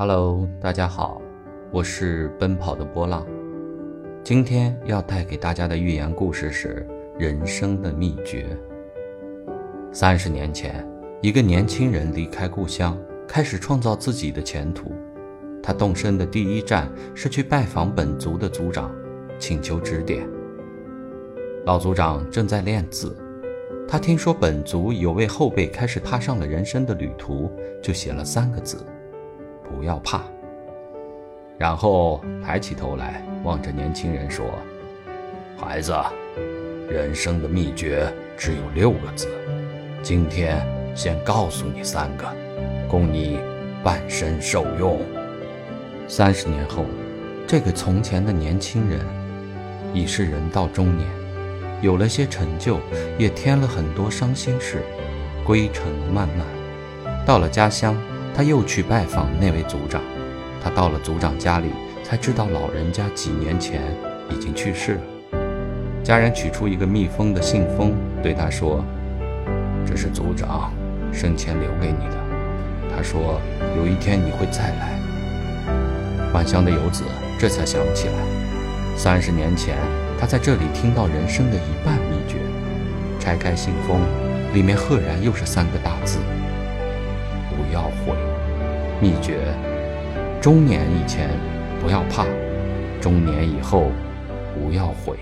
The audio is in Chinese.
Hello，大家好，我是奔跑的波浪。今天要带给大家的寓言故事是人生的秘诀。三十年前，一个年轻人离开故乡，开始创造自己的前途。他动身的第一站是去拜访本族的族长，请求指点。老族长正在练字，他听说本族有位后辈开始踏上了人生的旅途，就写了三个字。不要怕，然后抬起头来望着年轻人说：“孩子，人生的秘诀只有六个字，今天先告诉你三个，供你半生受用。”三十年后，这个从前的年轻人已是人到中年，有了些成就，也添了很多伤心事，归程漫漫，到了家乡。他又去拜访那位族长，他到了族长家里，才知道老人家几年前已经去世了。家人取出一个密封的信封，对他说：“这是族长生前留给你的。他说有一天你会再来。”返乡的游子这才想起来，三十年前他在这里听到人生的一半秘诀。拆开信封，里面赫然又是三个大字。不要悔，秘诀：中年以前不要怕，中年以后不要悔。